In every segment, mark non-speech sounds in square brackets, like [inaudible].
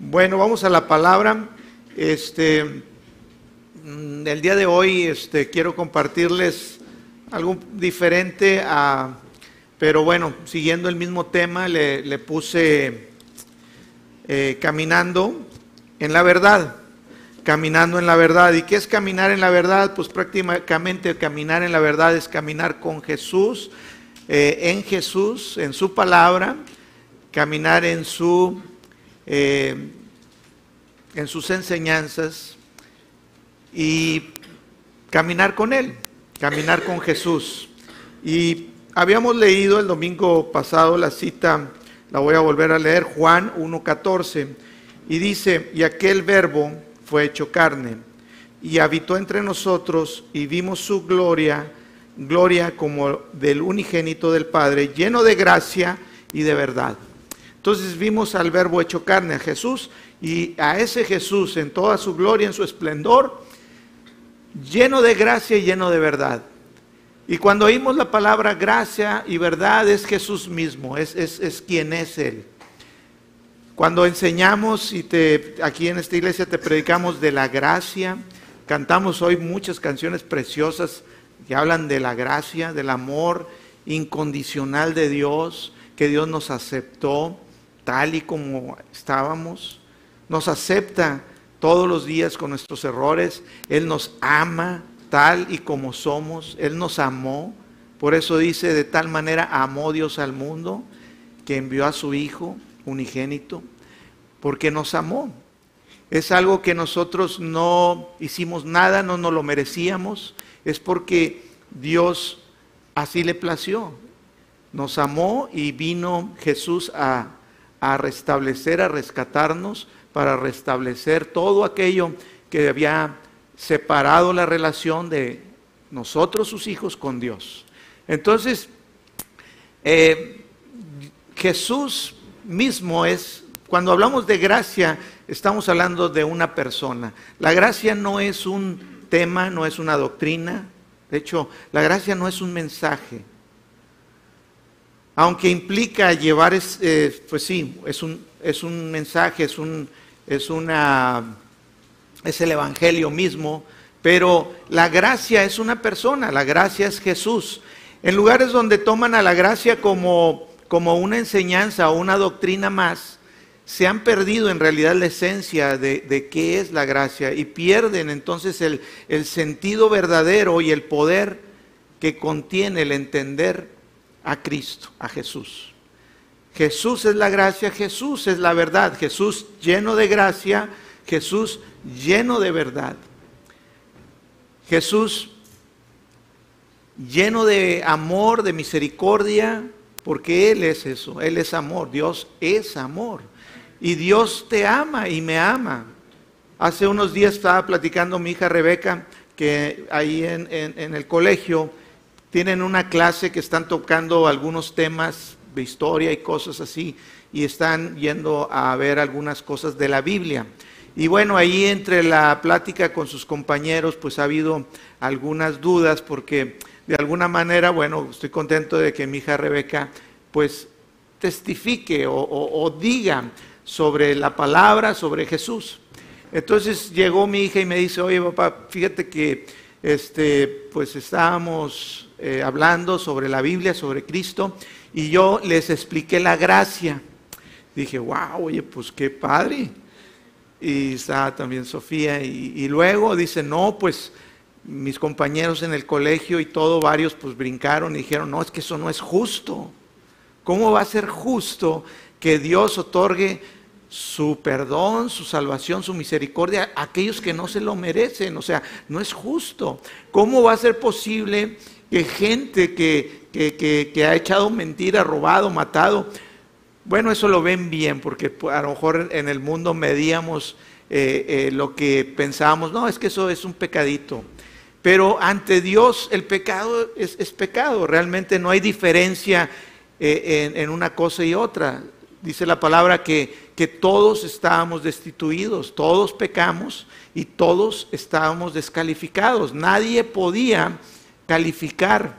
Bueno, vamos a la palabra. Este, mm, el día de hoy este, quiero compartirles algo diferente, pero bueno, siguiendo el mismo tema, le, puse eh, caminando en la verdad, caminando en la verdad. ¿Y qué es caminar en la verdad? Pues prácticamente caminar en la verdad es caminar con Jesús, eh, en Jesús, en su palabra, caminar en su eh, en sus enseñanzas y caminar con Él, caminar con Jesús. Y habíamos leído el domingo pasado la cita, la voy a volver a leer, Juan 1.14, y dice, y aquel verbo fue hecho carne y habitó entre nosotros y vimos su gloria, gloria como del unigénito del Padre, lleno de gracia y de verdad. Entonces vimos al verbo hecho carne, a Jesús, y a ese Jesús en toda su gloria, en su esplendor, lleno de gracia y lleno de verdad. Y cuando oímos la palabra gracia y verdad es Jesús mismo, es, es, quien es Él. Cuando enseñamos y te, aquí en esta iglesia te predicamos de la gracia, cantamos hoy muchas canciones preciosas que hablan de la gracia, del amor incondicional de Dios, que Dios nos aceptó, tal y como estábamos, nos acepta todos los días con nuestros errores, Él nos ama tal y como somos, Él nos amó, por eso dice, de tal manera amó Dios al mundo, que envió a su Hijo unigénito, porque nos amó. Es algo que nosotros no hicimos nada, no nos lo merecíamos, es porque Dios así le plació. Nos amó y vino Jesús a a restablecer, a rescatarnos, para restablecer todo aquello que había separado la relación de nosotros, sus hijos, con Dios. Entonces, eh, Jesús mismo es, cuando hablamos de gracia, estamos hablando de una persona. La gracia no es un tema, no es una doctrina. De hecho, la gracia no es un mensaje aunque implica llevar, eh, pues sí, es un, es un mensaje, es, un, es, una, es el Evangelio mismo, pero la gracia es una persona, la gracia es Jesús. En lugares donde toman a la gracia como, como una enseñanza o una doctrina más, se han perdido en realidad la esencia de, de qué es la gracia y pierden entonces el, el sentido verdadero y el poder que contiene el entender a Cristo, a Jesús. Jesús es la gracia, Jesús es la verdad, Jesús lleno de gracia, Jesús lleno de verdad. Jesús lleno de amor, de misericordia, porque Él es eso, Él es amor, Dios es amor. Y Dios te ama y me ama. Hace unos días estaba platicando mi hija Rebeca que ahí en, en el colegio tienen una clase que están tocando algunos temas de historia y cosas así, y están yendo a ver algunas cosas de la Biblia. Y bueno, ahí entre la plática con sus compañeros, pues ha habido algunas dudas, porque de alguna manera, bueno, estoy contento de que mi hija Rebeca, pues testifique o, o diga sobre la palabra, sobre Jesús. Entonces llegó mi hija y me dice, oye papá, fíjate que este, pues estábamos eh, hablando sobre la Biblia, sobre Cristo, y yo les expliqué la gracia. Dije, wow, oye, pues qué padre. Y está también Sofía. Y, luego dice, no, pues mis compañeros en el colegio y todo, varios pues brincaron y dijeron, no, es que eso no es justo. ¿Cómo va a ser justo que Dios otorgue su perdón, su salvación, su misericordia a aquellos que no se lo merecen? O sea, no es justo. ¿Cómo va a ser posible que gente que, ha echado mentira, robado, matado, bueno, eso lo ven bien, porque a lo mejor en el mundo medíamos eh, eh, lo que pensábamos, no, es que eso es un pecadito. Pero ante Dios el pecado es, pecado, realmente no hay diferencia eh, en, en, una cosa y otra. Dice la palabra que, que todos estábamos destituidos, todos pecamos y todos estábamos descalificados. Nadie podía calificar.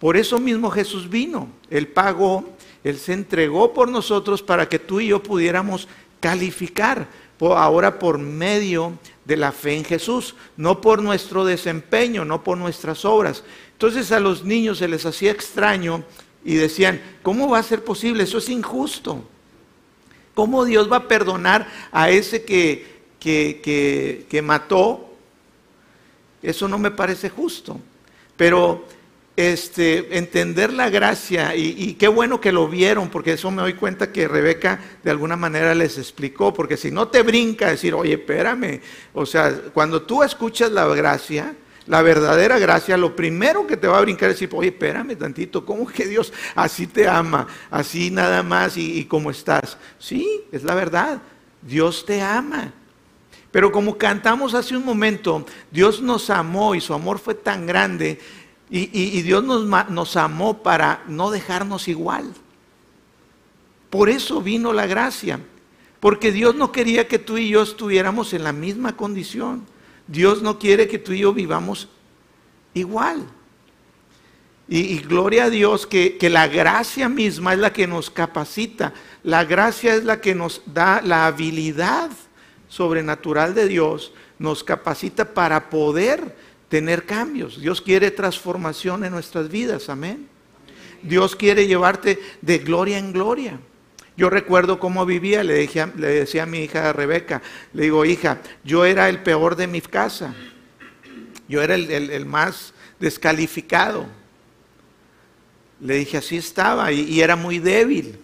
Por eso mismo Jesús vino. Él pagó, Él se entregó por nosotros para que tú y yo pudiéramos calificar ahora por medio de la fe en Jesús, no por nuestro desempeño, no por nuestras obras. Entonces a los niños se les hacía extraño y decían, ¿cómo va a ser posible? Eso es injusto. ¿Cómo Dios va a perdonar a ese que, que, que mató? Eso no me parece justo. Pero este, entender la gracia y, qué bueno que lo vieron, porque eso me doy cuenta que Rebeca de alguna manera les explicó, porque si no te brinca decir, oye, espérame, o sea, cuando tú escuchas la gracia, la verdadera gracia, lo primero que te va a brincar es decir, oye, espérame tantito, ¿cómo que Dios así te ama, así nada más y, y cómo estás? Sí, es la verdad, Dios te ama. Pero como cantamos hace un momento, Dios nos amó y su amor fue tan grande y, Dios nos, nos amó para no dejarnos igual. Por eso vino la gracia. Porque Dios no quería que tú y yo estuviéramos en la misma condición. Dios no quiere que tú y yo vivamos igual. Y, gloria a Dios que, que, la gracia misma es la que nos capacita. La gracia es la que nos da la habilidad sobrenatural de Dios. Nos capacita para poder tener cambios. Dios quiere transformación en nuestras vidas, amén. Dios quiere llevarte de gloria en gloria. Yo recuerdo cómo vivía, le, le decía a mi hija Rebeca, le digo, hija, yo era el peor de mi casa, yo era el, más descalificado. Le dije, así estaba y, y, era muy débil.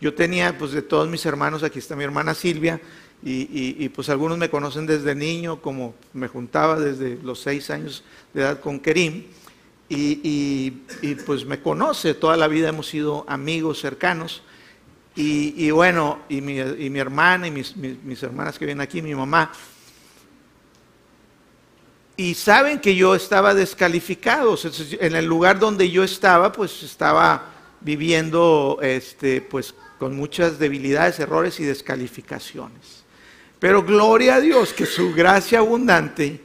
Yo tenía, pues de todos mis hermanos, aquí está mi hermana Silvia, y, pues algunos me conocen desde niño, como me juntaba desde los seis años de edad con Kerim, y, pues me conoce, toda la vida hemos sido amigos cercanos, y, bueno, y mi, hermana y mis, mis, hermanas que vienen aquí, mi mamá, y saben que yo estaba descalificado, en el lugar donde yo estaba, pues estaba viviendo este, pues, con muchas debilidades, errores y descalificaciones. Pero gloria a Dios que su gracia abundante,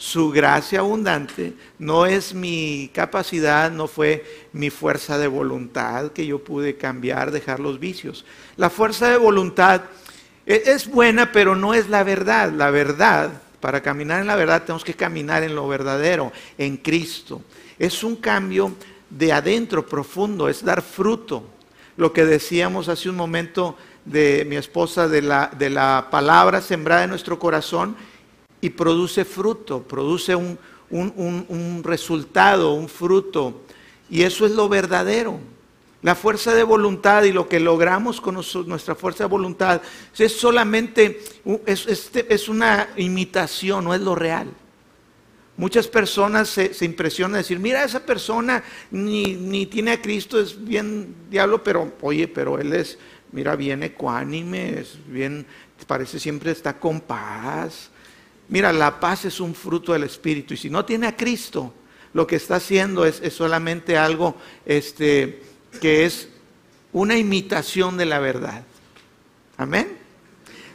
su gracia abundante no es mi capacidad, no fue mi fuerza de voluntad que yo pude cambiar, dejar los vicios. La fuerza de voluntad e, es buena, pero no es la verdad. La verdad, para caminar en la verdad tenemos que caminar en lo verdadero, en Cristo. Es un cambio de adentro profundo, es dar fruto. Lo que decíamos hace un momento de mi esposa de la, de la palabra sembrada en nuestro corazón y produce fruto, produce un, un, resultado, un fruto. Y eso es lo verdadero. La fuerza de voluntad y lo que logramos con nuestra fuerza de voluntad es solamente, es, es, una imitación, no es lo real. Muchas personas se, se impresionan de decir, mira, esa persona ni, ni, tiene a Cristo, es bien diablo, pero oye, pero él es mira, bien ecuánime, es bien, parece siempre está con paz. Mira, la paz es un fruto del Espíritu y si no tiene a Cristo, lo que está haciendo es, solamente algo este, que es una imitación de la verdad. Amén.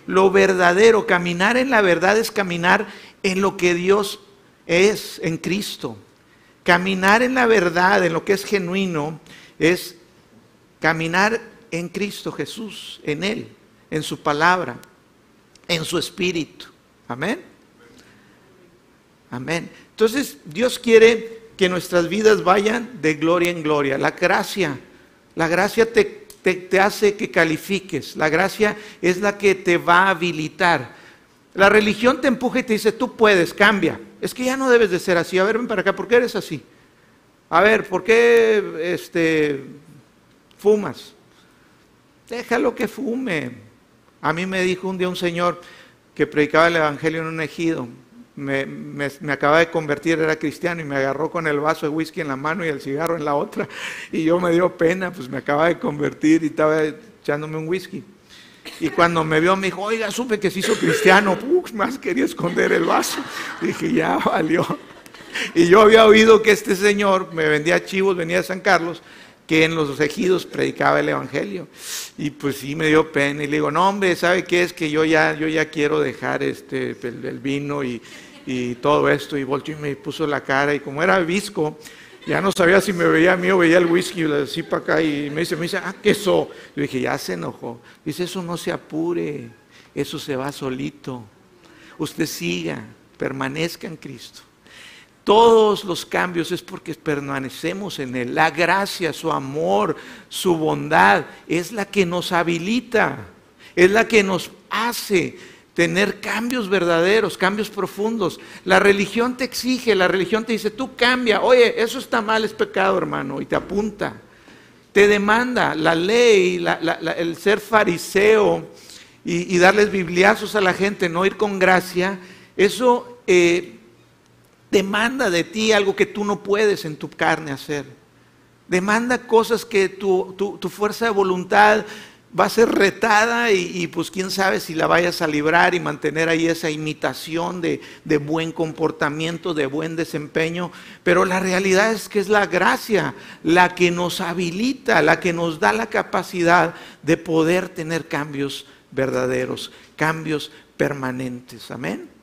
Lo verdadero, caminar en la verdad es caminar en lo que Dios es, en Cristo. Caminar en la verdad, en lo que es genuino, es caminar en Cristo Jesús, en Él, en su palabra, en su espíritu. Amén. Amén. Entonces Dios quiere que nuestras vidas vayan de gloria en gloria. La gracia, la gracia te, te, hace que califiques. La gracia es la que te va a habilitar. La religión te empuja y te dice, tú puedes, cambia. Es que ya no debes de ser así. A ver, ven para acá, ¿por qué eres así? A ver, ¿por qué este, fumas? déjalo que fume. A mí me dijo un día un señor que predicaba el Evangelio en un ejido, me, me, acaba de convertir, era cristiano, y me agarró con el vaso de whisky en la mano y el cigarro en la otra, y yo me dio pena, pues me acaba de convertir y estaba echándome un whisky. Y cuando me vio me dijo, oiga, supe que se hizo cristiano, más quería esconder el vaso. Dije, ya valió. Y yo había oído que este señor me vendía chivos, venía de San Carlos, que en los ejidos predicaba el Evangelio. Y pues sí me dio pena y le digo, no hombre, ¿sabe qué es? Que yo ya, yo ya quiero dejar este, el, vino y, todo esto. Y volteó y me puso la cara y como era visco, ya no sabía si me veía a mí o veía el whisky, y le decía para acá y me dice, me dice, ah, ¿qué eso? Yo dije, ya se enojó. Dice, eso no se apure. eso se va solito. Usted siga, permanezca en Cristo. Todos los cambios es porque permanecemos en Él. La gracia, su amor, su bondad es la que nos habilita, es la que nos hace tener cambios verdaderos, cambios profundos. La religión te exige, la religión te dice, tú cambia, oye, eso está mal, es pecado, hermano, y te apunta. Te demanda la ley, el ser fariseo y, darles bibliazos a la gente, no ir con gracia, eso eh, demanda de ti algo que tú no puedes en tu carne hacer. Demanda cosas que tu, tu fuerza de voluntad va a ser retada y, pues quién sabe si la vayas a librar y mantener ahí esa imitación de, de, buen comportamiento, de buen desempeño. Pero la realidad es que es la gracia la que nos habilita, la que nos da la capacidad de poder tener cambios verdaderos, cambios permanentes. Amén.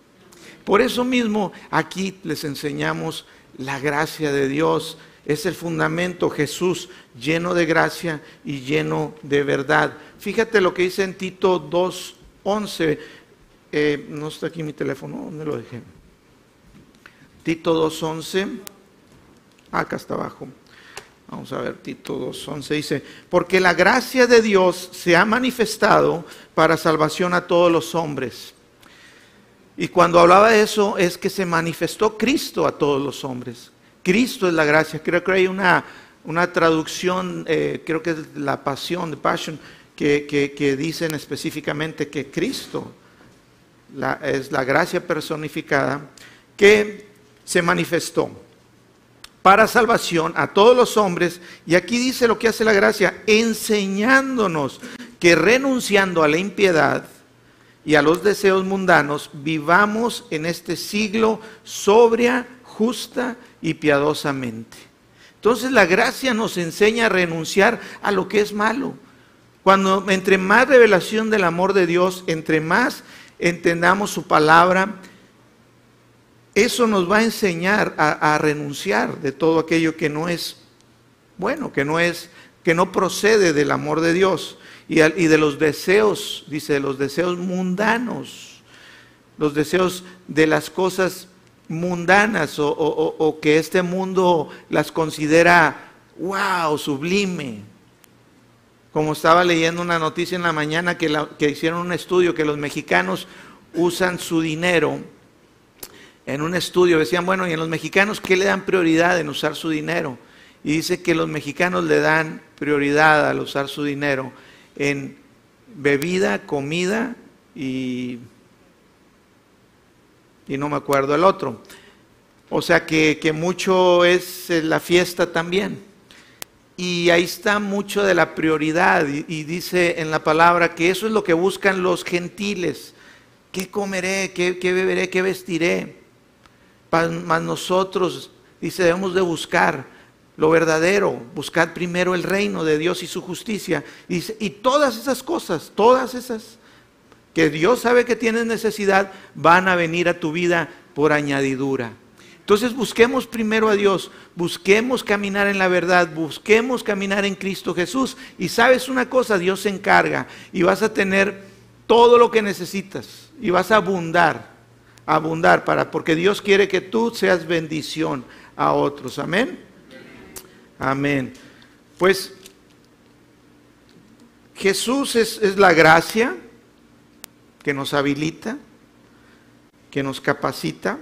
Por eso mismo aquí les enseñamos la gracia de Dios es el fundamento, Jesús lleno de gracia y lleno de verdad. Fíjate lo que dice en Tito 2.11. Eh, no está aquí mi teléfono, ¿dónde lo dejé? Tito 2.11. Acá está abajo. Vamos a ver, Tito 2.11 dice, porque la gracia de Dios se ha manifestado para salvación a todos los hombres. Y cuando hablaba de eso es que se manifestó Cristo a todos los hombres. Cristo es la gracia. Creo que hay una, una traducción, eh, creo que es la pasión, passion, que, que, dicen específicamente que Cristo es la gracia personificada que se manifestó para salvación a todos los hombres. Y aquí dice lo que hace la gracia, enseñándonos que renunciando a la impiedad y a los deseos mundanos, vivamos en este siglo sobria, justa y piadosamente. Entonces la gracia nos enseña a renunciar a lo que es malo. Cuando entre más revelación del amor de Dios, entre más entendamos su palabra, eso nos va a enseñar a, renunciar de todo aquello que no es bueno, que no es, que no procede del amor de Dios y, de los deseos, dice, de los deseos mundanos, los deseos de las cosas mundanas o, que este mundo las considera, wow, sublime. Como estaba leyendo una noticia en la mañana que, que hicieron un estudio que los mexicanos usan su dinero. En un estudio decían, bueno, ¿y en los mexicanos qué le dan prioridad en usar su dinero? Y dice que los mexicanos le dan prioridad al usar su dinero en bebida, comida y y no me acuerdo el otro. O sea que, mucho es la fiesta también. Y ahí está mucho de la prioridad. Y, dice en la palabra que eso es lo que buscan los gentiles. ¿Qué comeré? ¿Qué, beberé? ¿Qué vestiré? Más nosotros, dice, debemos de buscar lo verdadero, buscar primero el reino de Dios y su justicia. Y, y todas esas cosas, todas esas que Dios sabe que tienes necesidad, van a venir a tu vida por añadidura. Entonces busquemos primero a Dios, busquemos caminar en la verdad, busquemos caminar en Cristo Jesús. Y sabes una cosa, Dios se encarga y vas a tener todo lo que necesitas y vas a abundar, abundar para, porque Dios quiere que tú seas bendición a otros. Amén. Amén. Pues Jesús es, es la gracia que nos habilita, que nos capacita.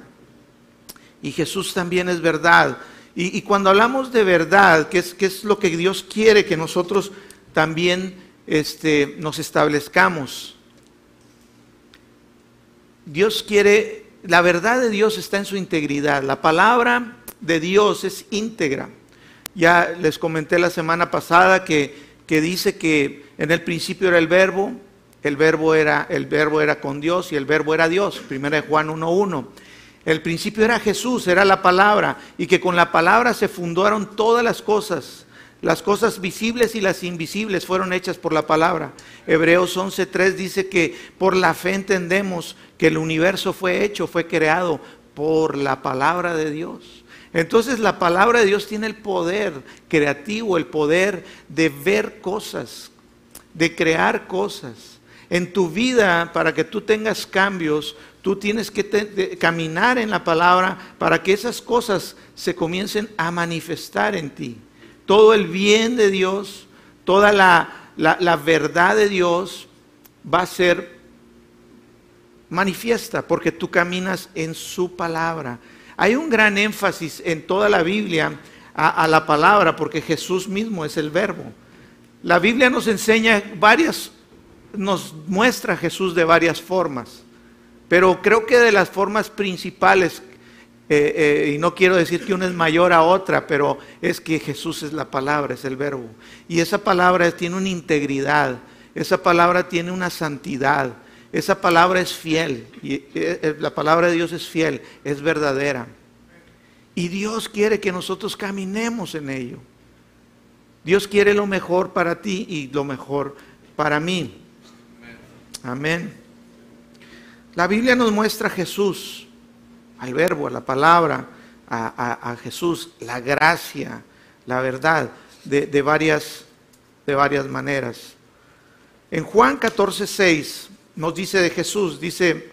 Y Jesús también es verdad. Y, cuando hablamos de verdad, ¿qué es, es lo que Dios quiere que nosotros también este, nos establezcamos? Dios quiere, la verdad de Dios está en su integridad. La palabra de Dios es íntegra. Ya les comenté la semana pasada que, que dice que en el principio era el verbo, el verbo era, el verbo era con Dios y el verbo era Dios. Primera de Juan 1.1. El principio era Jesús, era la palabra, y que con la palabra se fundaron todas las cosas. Las cosas visibles y las invisibles fueron hechas por la palabra. Hebreos 11.3 dice que por la fe entendemos que el universo fue hecho, fue creado por la palabra de Dios. Entonces la palabra de Dios tiene el poder creativo, el poder de ver cosas, de crear cosas. En tu vida, para que tú tengas cambios, tú tienes que caminar en la palabra para que esas cosas se comiencen a manifestar en ti. Todo el bien de Dios, toda la, la verdad de Dios va a ser manifiesta porque tú caminas en su palabra. Hay un gran énfasis en toda la Biblia a, la palabra porque Jesús mismo es el verbo. La Biblia nos enseña varias, nos muestra a Jesús de varias formas, pero creo que de las formas principales, eh, eh, y no quiero decir que una es mayor a otra, pero es que Jesús es la palabra, es el verbo. Y esa palabra tiene una integridad, esa palabra tiene una santidad, esa palabra es fiel, y eh, eh, la palabra de Dios es fiel, es verdadera. Y Dios quiere que nosotros caminemos en ello. Dios quiere lo mejor para ti y lo mejor para mí. Amén. La Biblia nos muestra a Jesús, al verbo, a la palabra, a, Jesús, la gracia, la verdad, de, varias, de varias maneras. En Juan 14, 6 nos dice de Jesús, dice,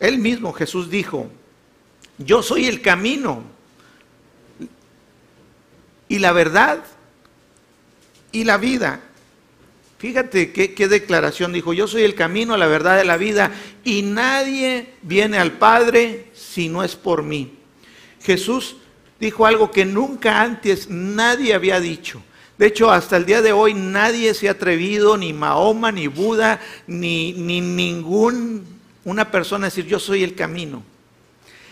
él mismo Jesús dijo, yo soy el camino y la verdad y la vida. Fíjate qué, declaración dijo, yo soy el camino, la verdad y la vida y nadie viene al Padre si no es por mí. Jesús dijo algo que nunca antes nadie había dicho. De hecho, hasta el día de hoy nadie se ha atrevido, ni Mahoma, ni Buda, ni, ni ningún una persona a decir yo soy el camino.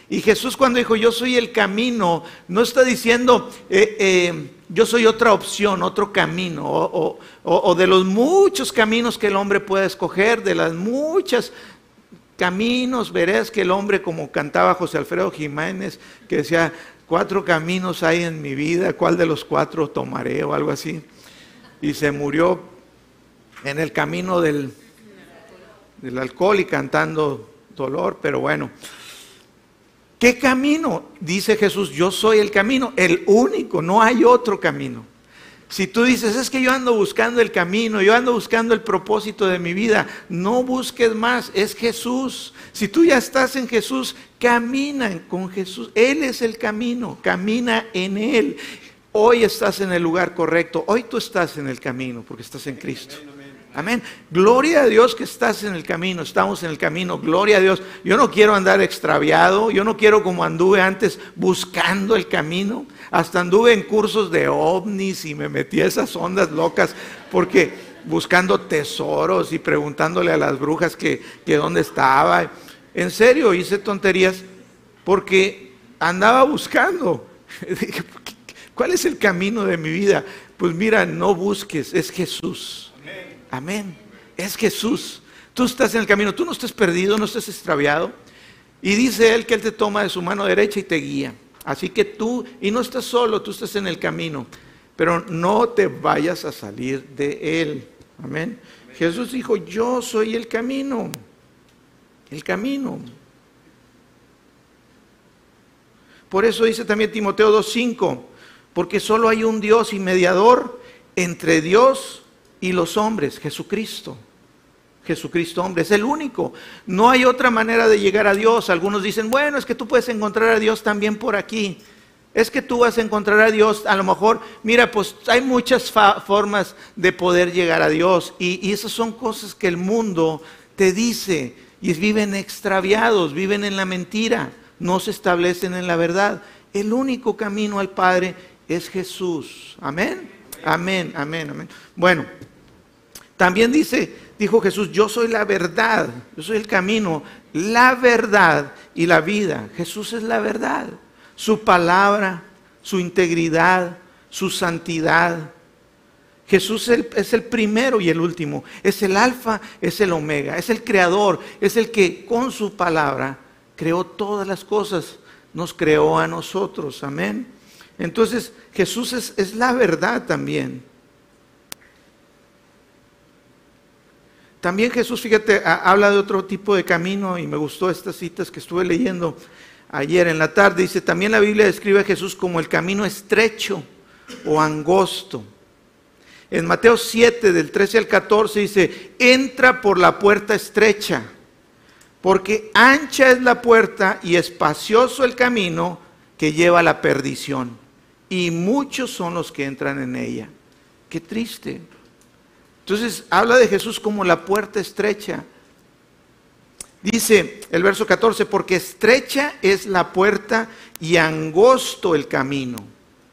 Y Jesús cuando dijo yo soy el camino, no está diciendo eh, eh, yo soy otra opción, otro camino, o, o, de los muchos caminos que el hombre puede escoger, de las muchas caminos, verás que el hombre, como cantaba José Alfredo Jiménez, que decía, cuatro caminos hay en mi vida, ¿cuál de los cuatro tomaré o algo así? Y se murió en el camino del, del alcohol y cantando dolor, pero bueno. ¿Qué camino? Dice Jesús, yo soy el camino, el único, no hay otro camino. Si tú dices, es que yo ando buscando el camino, yo ando buscando el propósito de mi vida, no busques más, es Jesús. Si tú ya estás en Jesús, camina con Jesús. Él es el camino, camina en Él. Hoy estás en el lugar correcto, hoy tú estás en el camino porque estás en Cristo. Amén. Gloria a Dios que estás en el camino, estamos en el camino, gloria a Dios. Yo no quiero andar extraviado, yo no quiero como anduve antes buscando el camino. Hasta anduve en cursos de ovnis y me metí a esas ondas locas porque buscando tesoros y preguntándole a las brujas que, que dónde estaba. En serio, hice tonterías porque andaba buscando. [laughs] ¿Cuál es el camino de mi vida? Pues mira, no busques, es Jesús. Amén. Es Jesús. Tú estás en el camino, tú no estás perdido, no estás extraviado. Y dice Él que Él te toma de su mano derecha y te guía. Así que tú, y no estás solo, tú estás en el camino, pero no te vayas a salir de él. Amén. Jesús dijo, yo soy el camino, el camino. Por eso dice también Timoteo 2.5, porque solo hay un Dios y mediador entre Dios y los hombres, Jesucristo. Jesucristo hombre, es el único. No hay otra manera de llegar a Dios. Algunos dicen, bueno, es que tú puedes encontrar a Dios también por aquí. Es que tú vas a encontrar a Dios, a lo mejor, mira, pues hay muchas formas de poder llegar a Dios. Y, y esas son cosas que el mundo te dice. Y viven extraviados, viven en la mentira, no se establecen en la verdad. El único camino al Padre es Jesús. Amén. Amén, amén, amén. Bueno, también dice dijo Jesús, yo soy la verdad, yo soy el camino, la verdad y la vida. Jesús es la verdad. Su palabra, su integridad, su santidad. Jesús es el primero y el último. Es el alfa, es el omega. Es el creador. Es el que con su palabra creó todas las cosas. Nos creó a nosotros. Amén. Entonces Jesús es, la verdad también. También Jesús, fíjate, habla de otro tipo de camino y me gustó estas citas que estuve leyendo ayer en la tarde. Dice, también la Biblia describe a Jesús como el camino estrecho o angosto. En Mateo 7, del 13 al 14, dice, entra por la puerta estrecha, porque ancha es la puerta y espacioso el camino que lleva a la perdición, y muchos son los que entran en ella. Qué triste. Entonces habla de Jesús como la puerta estrecha. Dice el verso 14, porque estrecha es la puerta y angosto el camino.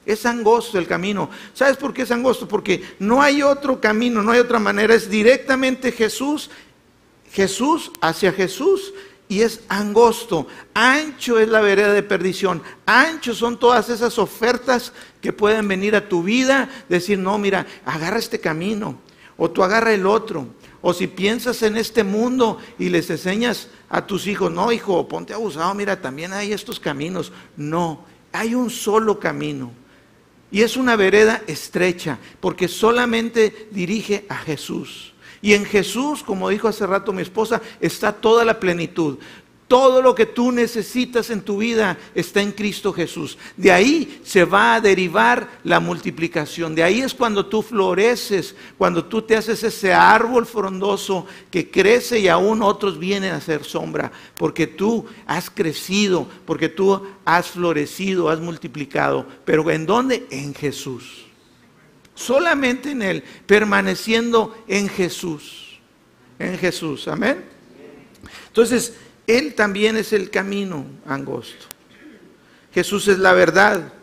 Es angosto el camino. ¿Sabes por qué es angosto? Porque no hay otro camino, no hay otra manera. Es directamente Jesús, Jesús hacia Jesús y es angosto. Ancho es la vereda de perdición. Ancho son todas esas ofertas que pueden venir a tu vida. Decir, no, mira, agarra este camino. O tú agarra el otro. O si piensas en este mundo y les enseñas a tus hijos, no, hijo, ponte abusado, mira, también hay estos caminos. No, hay un solo camino. Y es una vereda estrecha, porque solamente dirige a Jesús. Y en Jesús, como dijo hace rato mi esposa, está toda la plenitud. Todo lo que tú necesitas en tu vida está en Cristo Jesús. De ahí se va a derivar la multiplicación. De ahí es cuando tú floreces, cuando tú te haces ese árbol frondoso que crece y aún otros vienen a hacer sombra. Porque tú has crecido, porque tú has florecido, has multiplicado. Pero ¿en dónde? En Jesús solamente en Él, permaneciendo en Jesús. En Jesús, amén. Entonces, Él también es el camino angosto. Jesús es la verdad.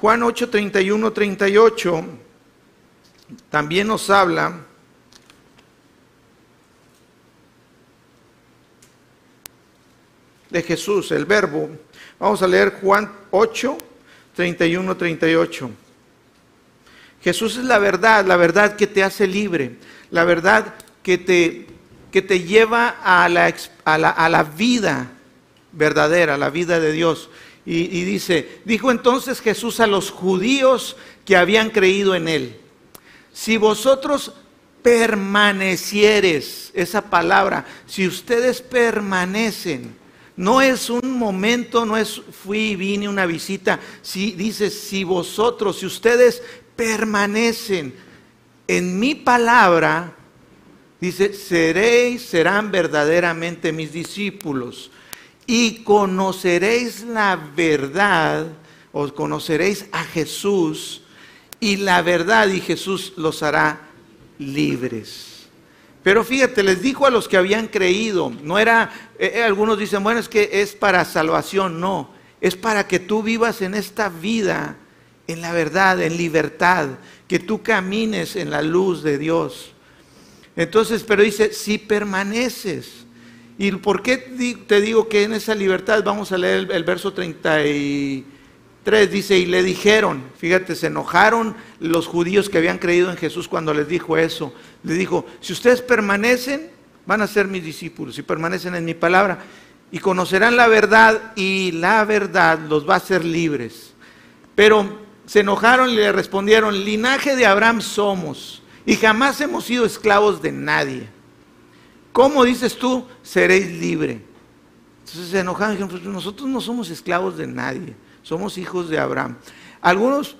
Juan 8, 31, 38 también nos habla de Jesús, el verbo. Vamos a leer Juan 8, 31, 38. Jesús es la verdad, la verdad que te hace libre, la verdad que te, que te lleva a la, a, la, vida verdadera, la vida de Dios. Y, y dice, dijo entonces Jesús a los judíos que habían creído en él, si vosotros permanecieres, esa palabra, si ustedes permanecen, no es un momento, no es fui y vine una visita. Si dice, si vosotros, si ustedes permanecen en mi palabra, dice, seréis, serán verdaderamente mis discípulos y conoceréis la verdad, os conoceréis a Jesús y la verdad y Jesús los hará libres. Pero fíjate, les dijo a los que habían creído, no era, eh, eh, algunos dicen, bueno, es que es para salvación, no, es para que tú vivas en esta vida, en la verdad, en libertad, que tú camines en la luz de Dios. Entonces, pero dice, si permaneces. ¿Y por qué te digo que en esa libertad, vamos a leer el, el verso 30 y 3 dice, y le dijeron, fíjate, se enojaron los judíos que habían creído en Jesús cuando les dijo eso. Le dijo, si ustedes permanecen, van a ser mis discípulos, si permanecen en mi palabra, y conocerán la verdad, y la verdad los va a hacer libres. Pero se enojaron y le respondieron, linaje de Abraham somos, y jamás hemos sido esclavos de nadie. ¿Cómo dices tú, seréis libre? Entonces se enojaron y dijeron, pues nosotros no somos esclavos de nadie somos hijos de Abraham. Algunos,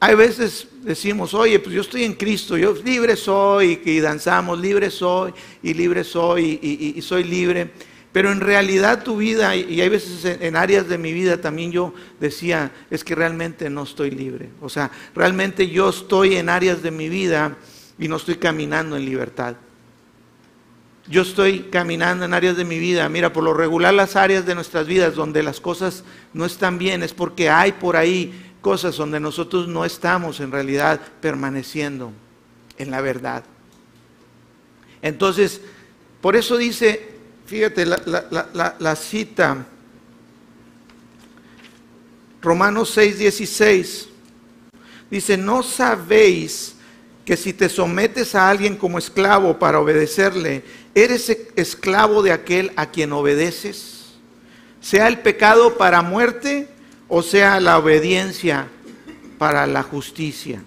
hay veces decimos, oye, pues yo estoy en Cristo, yo libre soy, y danzamos, libre soy, y libre soy, y, soy libre. Pero en realidad tu vida, y hay veces en áreas de mi vida también yo decía, es que realmente no estoy libre. O sea, realmente yo estoy en áreas de mi vida y no estoy caminando en libertad yo estoy caminando en áreas de mi vida. Mira, por lo regular las áreas de nuestras vidas donde las cosas no están bien es porque hay por ahí cosas donde nosotros no estamos en realidad permaneciendo en la verdad. Entonces, por eso dice, fíjate la, cita, Romanos 6, 16, dice, no sabéis que si te sometes a alguien como esclavo para obedecerle, eres esclavo de aquel a quien obedeces, sea el pecado para muerte o sea la obediencia para la justicia.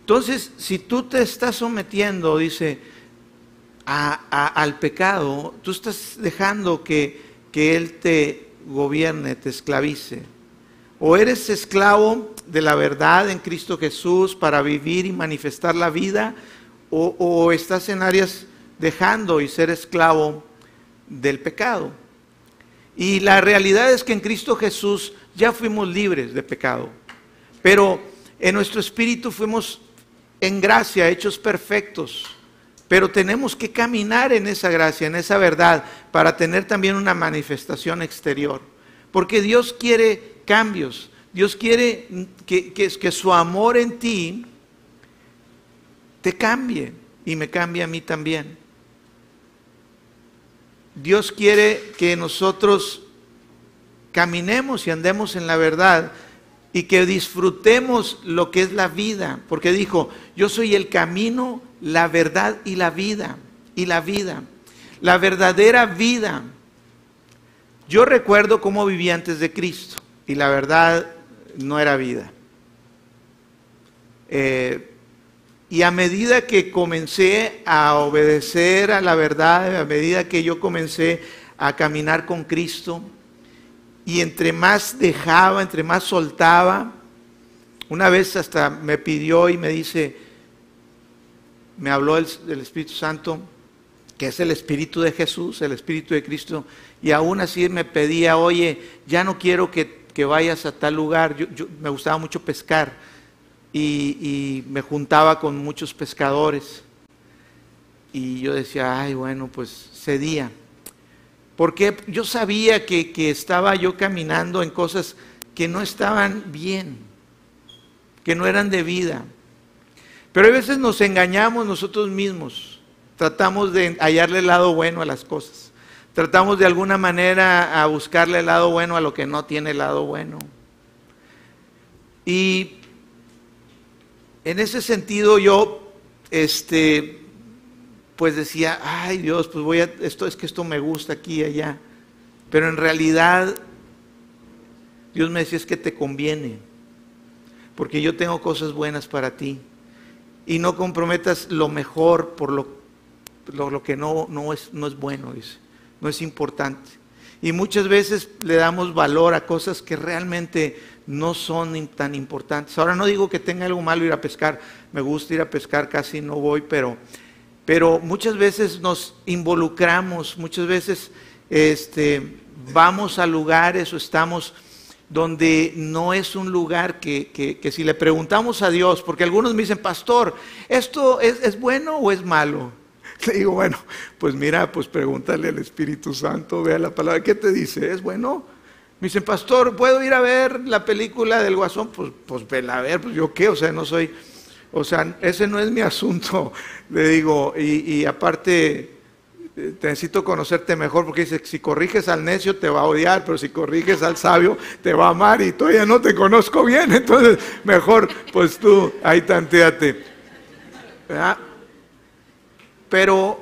Entonces, si tú te estás sometiendo, dice, al pecado, tú estás dejando que, que Él te gobierne, te esclavice. O eres esclavo de la verdad en Cristo Jesús para vivir y manifestar la vida, o, estás en áreas dejando y ser esclavo del pecado. Y la realidad es que en Cristo Jesús ya fuimos libres de pecado, pero en nuestro espíritu fuimos en gracia, hechos perfectos. Pero tenemos que caminar en esa gracia, en esa verdad, para tener también una manifestación exterior. Porque Dios quiere cambios. Dios quiere que, que, su amor en ti te cambie y me cambie a mí también. Dios quiere que nosotros caminemos y andemos en la verdad y que disfrutemos lo que es la vida, porque dijo, yo soy el camino, la verdad y la vida, y la vida, la verdadera vida. Yo recuerdo cómo vivía antes de Cristo, y la verdad no era vida. Eh, y a medida que comencé a obedecer a la verdad, a medida que yo comencé a caminar con Cristo, y entre más dejaba, entre más soltaba, una vez hasta me pidió y me dice, me habló el, Espíritu Santo, que es el Espíritu de Jesús, el Espíritu de Cristo, y aún así me pedía, oye, ya no quiero que, vayas a tal lugar, yo, me gustaba mucho pescar y, me juntaba con muchos pescadores. Y yo decía, ay, bueno, pues cedía porque yo sabía que, estaba yo caminando en cosas que no estaban bien, que no eran de vida. Pero a veces nos engañamos nosotros mismos, tratamos de hallarle el lado bueno a las cosas, tratamos de alguna manera a buscarle el lado bueno a lo que no tiene el lado bueno. Y en ese sentido yo, este, pues decía, ay Dios, pues voy a, esto es que esto me gusta aquí y allá. Pero en realidad, Dios me decía, es que te conviene, porque yo tengo cosas buenas para ti. Y no comprometas lo mejor por lo, lo, que no, no, es, no es bueno, dice, no es importante. Y muchas veces le damos valor a cosas que realmente no son tan importantes. Ahora no digo que tenga algo malo ir a pescar, me gusta ir a pescar, casi no voy, pero pero muchas veces nos involucramos, muchas veces este, vamos a lugares o estamos donde no es un lugar que, si le preguntamos a Dios, porque algunos me dicen, pastor, ¿esto es, bueno o es malo? [laughs] Le digo, bueno, pues mira, pues pregúntale al Espíritu Santo, vea la palabra, ¿qué te dice? ¿Es bueno? Me dicen, pastor, ¿puedo ir a ver la película del Guasón? Pues, pues vela a ver, pues yo qué, o sea, no soy o sea, ese no es mi [laughs] asunto, le digo, y, aparte eh, necesito conocerte mejor porque dice, si corriges al necio te va a odiar, pero si corriges al sabio te va a amar y todavía no te conozco bien, [laughs] entonces mejor pues tú ahí tanteate. Pero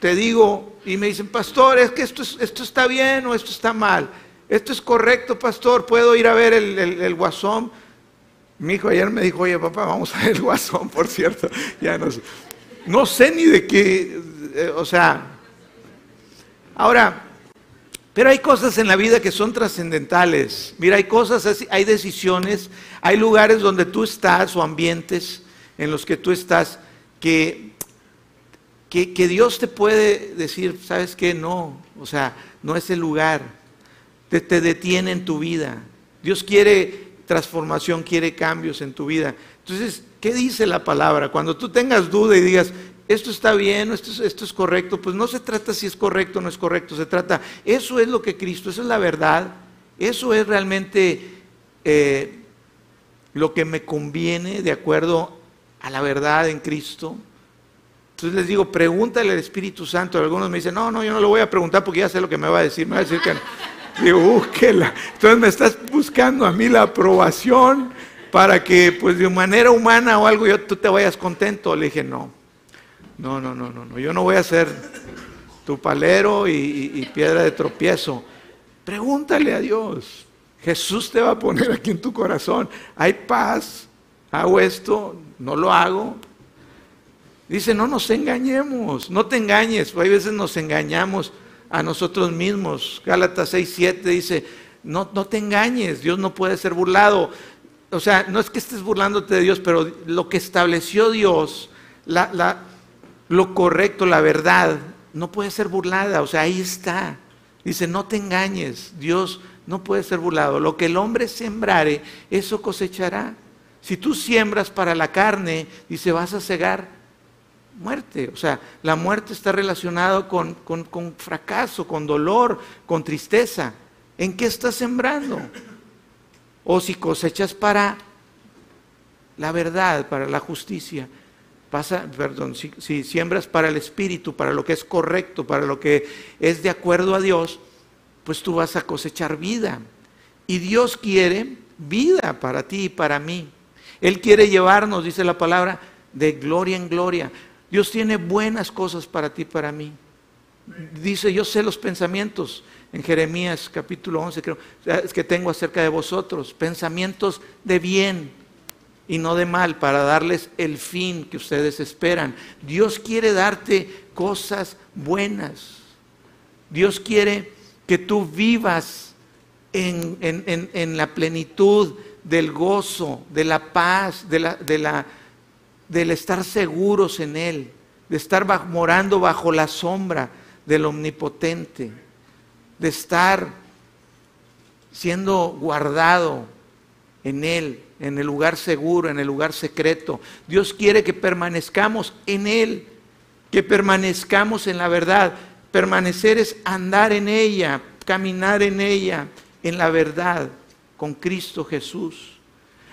te digo, y me dicen, pastor, es que esto, esto está bien o esto está mal. Esto es correcto, pastor, puedo ir a ver el, el guasón. Mi hijo ayer me dijo, oye papá, vamos a ver el guasón, [laughs] por cierto. Ya no sé. No sé ni de qué, eh, o sea. Ahora, pero hay cosas en la vida que son trascendentales. Mira, hay cosas, hay decisiones, hay lugares donde tú estás o ambientes en los que tú estás que, que, Dios te puede decir, ¿sabes qué? No, o sea, no es el lugar. Te, detiene en tu vida. Dios quiere transformación, quiere cambios en tu vida. Entonces, ¿qué dice la palabra? Cuando tú tengas duda y digas, esto está bien, esto es, esto es correcto, pues no se trata si es correcto o no es correcto, se trata, eso es lo que Cristo, eso es la verdad, eso es realmente eh, lo que me conviene de acuerdo a la verdad en Cristo. Entonces les digo, pregúntale al Espíritu Santo. Algunos me dicen, no, no, yo no lo voy a preguntar porque ya sé lo que me va a decir. Me va a decir que [laughs] Digo, búsquela. Entonces me estás buscando a mí la aprobación para que, pues de manera humana o algo, yo, tú te vayas contento. Le dije, no, no, no, no, no, yo no voy a ser tu palero y, piedra de tropiezo. Pregúntale a Dios. Jesús te va a poner aquí en tu corazón. Hay paz. Hago esto, no lo hago. Dice, no nos engañemos, no te engañes. Hay veces nos engañamos a nosotros mismos. Gálatas 6, 7 dice, no, no te engañes, Dios no puede ser burlado. O sea, no es que estés burlándote de Dios, pero lo que estableció Dios, la, lo correcto, la verdad, no puede ser burlada. O sea, ahí está. Dice, no te engañes, Dios no puede ser burlado. Lo que el hombre sembrare, eso cosechará. Si tú siembras para la carne, dice, vas a cegar muerte. O sea, la muerte está relacionada con, con, fracaso, con dolor, con tristeza. ¿En qué estás sembrando? O si cosechas para la verdad, para la justicia, pasa, perdón, si, si, siembras para el espíritu, para lo que es correcto, para lo que es de acuerdo a Dios, pues tú vas a cosechar vida. Y Dios quiere vida para ti y para mí. Él quiere llevarnos, dice la palabra, de gloria en gloria. Dios tiene buenas cosas para ti para mí. Dice, yo sé los pensamientos en Jeremías capítulo 11, creo, que tengo acerca de vosotros, pensamientos de bien y no de mal, para darles el fin que ustedes esperan. Dios quiere darte cosas buenas. Dios quiere que tú vivas en, en la plenitud del gozo, de la paz, de la, de la, del estar seguros en Él, de estar morando bajo la sombra del Omnipotente, de estar siendo guardado en Él, en el lugar seguro, en el lugar secreto. Dios quiere que permanezcamos en Él, que permanezcamos en la verdad. Permanecer es andar en ella, caminar en ella, en la verdad con Cristo Jesús.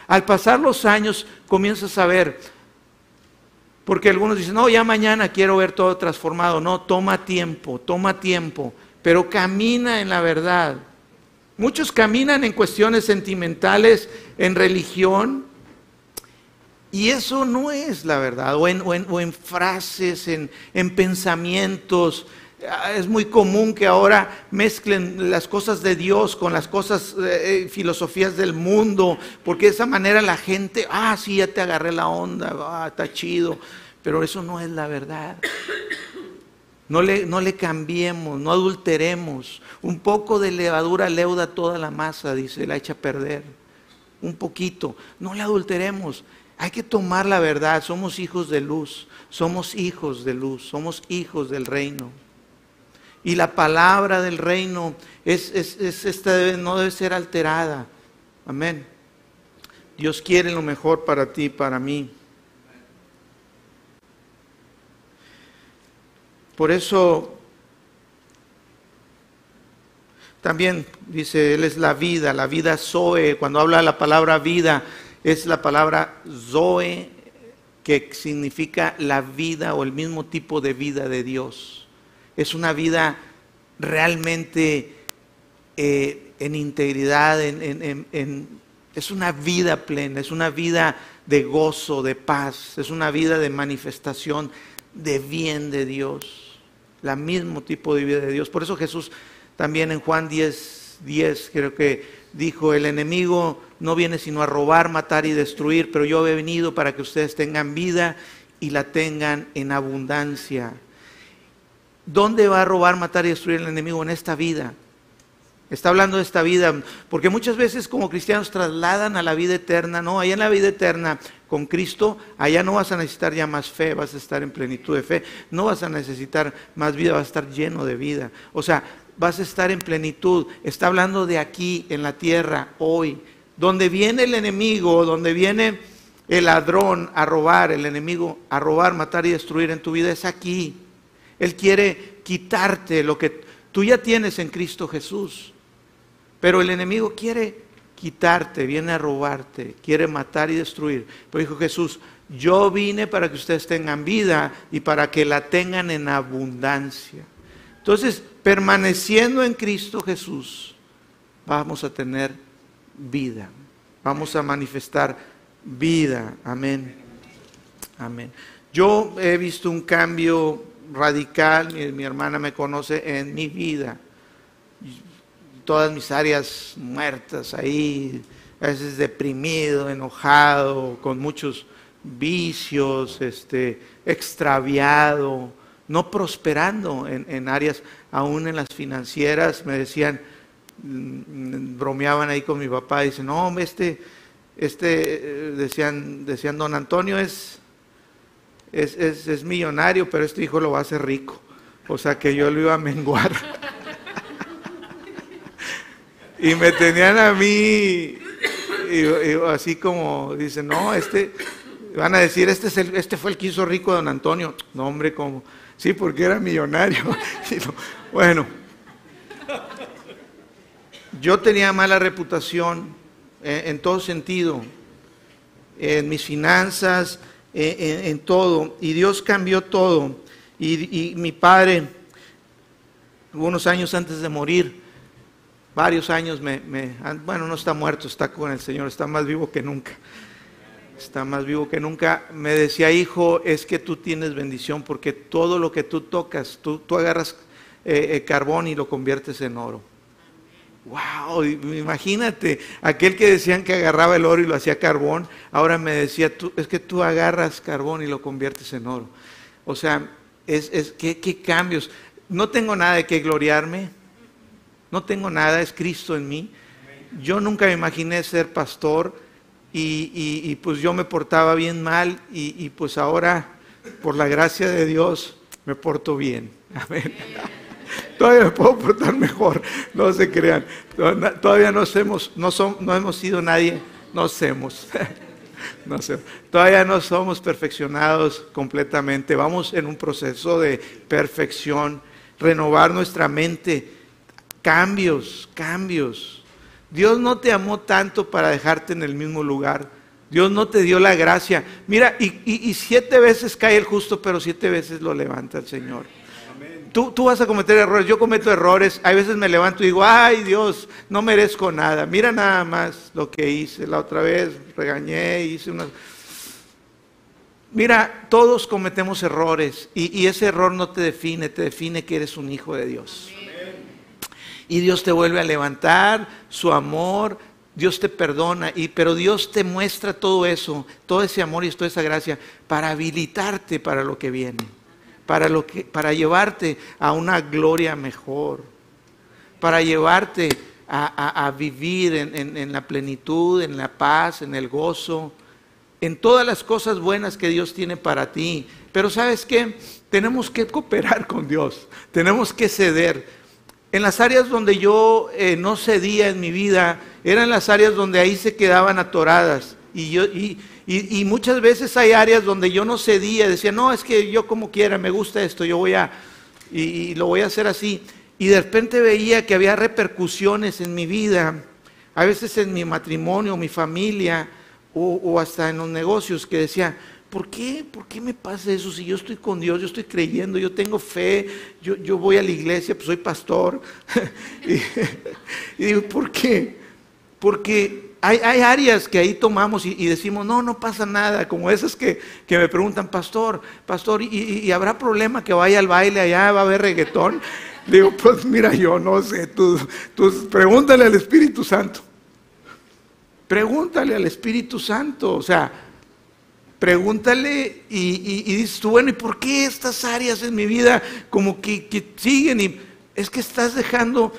Al pasar los años comienzas a ver, porque algunos dicen, no, ya mañana quiero ver todo transformado. No, toma tiempo, toma tiempo, pero camina en la verdad. Muchos caminan en cuestiones sentimentales, en religión, y eso no es la verdad, o en, frases, en, en pensamientos, es muy común que ahora mezclen las cosas de Dios con las cosas, eh, eh, filosofías del mundo, porque de esa manera la gente, ah, sí, ya te agarré la onda, ah, está chido, pero eso no es la verdad. No le, no le cambiemos, no adulteremos. Un poco de levadura leuda toda la masa, dice, la echa a perder. Un poquito, no le adulteremos. Hay que tomar la verdad, somos hijos de luz, somos hijos de luz, somos hijos del reino. Y la palabra del reino es, esta no debe ser alterada. Amén. Dios quiere lo mejor para ti, para mí. Por eso también dice, Él es la vida, la vida Zoe. Cuando habla la palabra vida, es la palabra Zoe, que significa la vida o el mismo tipo de vida de Dios es una vida realmente eh, en integridad, es una vida plena, es una vida de gozo, de paz, es una vida de manifestación de bien de Dios, la mismo tipo de vida de Dios. Por eso Jesús también en Juan 10, 10 creo que dijo, el enemigo no viene sino a robar, matar y destruir, pero yo he venido para que ustedes tengan vida y la tengan en abundancia. ¿Dónde va a robar, matar y destruir el enemigo? En esta vida. Está hablando de esta vida, porque muchas veces como cristianos trasladan a la vida eterna, no, allá en la vida eterna con Cristo, allá no vas a necesitar ya más fe, vas a estar en plenitud de fe, no vas a necesitar más vida, vas a estar lleno de vida. O sea, vas a estar en plenitud. Está hablando de aquí, en la tierra, hoy, donde viene el enemigo, donde viene el ladrón a robar, el enemigo a robar, matar y destruir en tu vida, es aquí. Él quiere quitarte lo que tú ya tienes en Cristo Jesús. Pero el enemigo quiere quitarte, viene a robarte, quiere matar y destruir. Pero dijo Jesús, yo vine para que ustedes tengan vida y para que la tengan en abundancia. Entonces, permaneciendo en Cristo Jesús, vamos a tener vida. Vamos a manifestar vida. Amén. Amén. Yo he visto un cambio radical, mi, hermana me conoce en mi vida, todas mis áreas muertas ahí, a veces deprimido, enojado, con muchos vicios, este, extraviado, no prosperando en, en áreas, aún en las financieras, me decían, mm, bromeaban ahí con mi papá, dicen, no, este, este, eh, decían, decían, don Antonio es, es, es millonario, pero este hijo lo va a hacer rico. O sea que yo lo iba a menguar. y me tenían a mí y, así como dicen, no, este, van a decir, este, es el, este fue el que hizo rico don Antonio. No, hombre, como, sí, porque era millonario. [laughs] bueno, yo tenía mala reputación en, todo sentido, en mis finanzas, en, todo, y Dios cambió todo. Y, mi padre, unos años antes de morir, varios años me, bueno, no está muerto, está con el Señor, está más vivo que nunca. Está más vivo que nunca. Me decía, hijo, es que tú tienes bendición porque todo lo que tú tocas, tú, tú agarras eh, eh, carbón y lo conviertes en oro. Wow, imagínate, aquel que decían que agarraba el oro y lo hacía carbón, ahora me decía, tú, es que tú agarras carbón y lo conviertes en oro. O sea, es, es ¿qué, qué cambios. No tengo nada de qué gloriarme, no tengo nada, es Cristo en mí. Yo nunca me imaginé ser pastor y, pues yo me portaba bien mal y, pues ahora, por la gracia de Dios, me porto bien. [laughs] Amén. Todavía me puedo portar mejor, no se crean. Todavía no, hemos, no, no hemos sido nadie, no hacemos. [laughs] No sé, todavía no somos perfeccionados completamente. Vamos en un proceso de perfección, renovar nuestra mente cambios, cambios. Dios no te amó tanto para dejarte en el mismo lugar. Dios no te dio la gracia. Mira, y, siete veces cae el justo, pero siete veces lo levanta el Señor. Tú, vas a cometer errores, yo cometo errores, hay veces me levanto y digo, ay Dios, no merezco nada, mira nada más lo que hice la otra vez, regañé, hice una... Mira, todos cometemos errores y, y ese error no te define, te define que eres un hijo de Dios. Y Dios te vuelve a levantar, su amor, Dios te perdona, y, pero Dios te muestra todo eso, todo ese amor y toda esa gracia para habilitarte para lo que viene, para, lo que, para llevarte a una gloria mejor, para llevarte a, vivir en, en la plenitud, en la paz, en el gozo, en todas las cosas buenas que Dios tiene para ti. Pero sabes qué? Tenemos que cooperar con Dios, tenemos que ceder. En las áreas donde yo eh, no cedía en mi vida, eran las áreas donde ahí se quedaban atoradas. Y, yo, y, muchas veces hay áreas donde yo no cedía, decía, no, es que yo como quiera, me gusta esto, yo voy a, y, lo voy a hacer así. Y de repente veía que había repercusiones en mi vida, a veces en mi matrimonio, mi familia, o, hasta en los negocios, que decía, ¿por qué? ¿Por qué me pasa eso? Si yo estoy con Dios, yo estoy creyendo, yo tengo fe, yo, voy a la iglesia, pues soy pastor. [laughs] y, digo, ¿por qué? Porque hay, áreas que ahí tomamos y, decimos, no, no pasa nada, como esas que, me preguntan, pastor, pastor, ¿y, habrá problema que vaya al baile allá, va a haber reggaetón? Digo, pues mira, yo no sé, tú, tú pregúntale al Espíritu Santo. Pregúntale al Espíritu Santo, o sea, pregúntale y, dices tú, bueno, ¿y por qué estas áreas en mi vida como que, siguen? Y es que estás dejando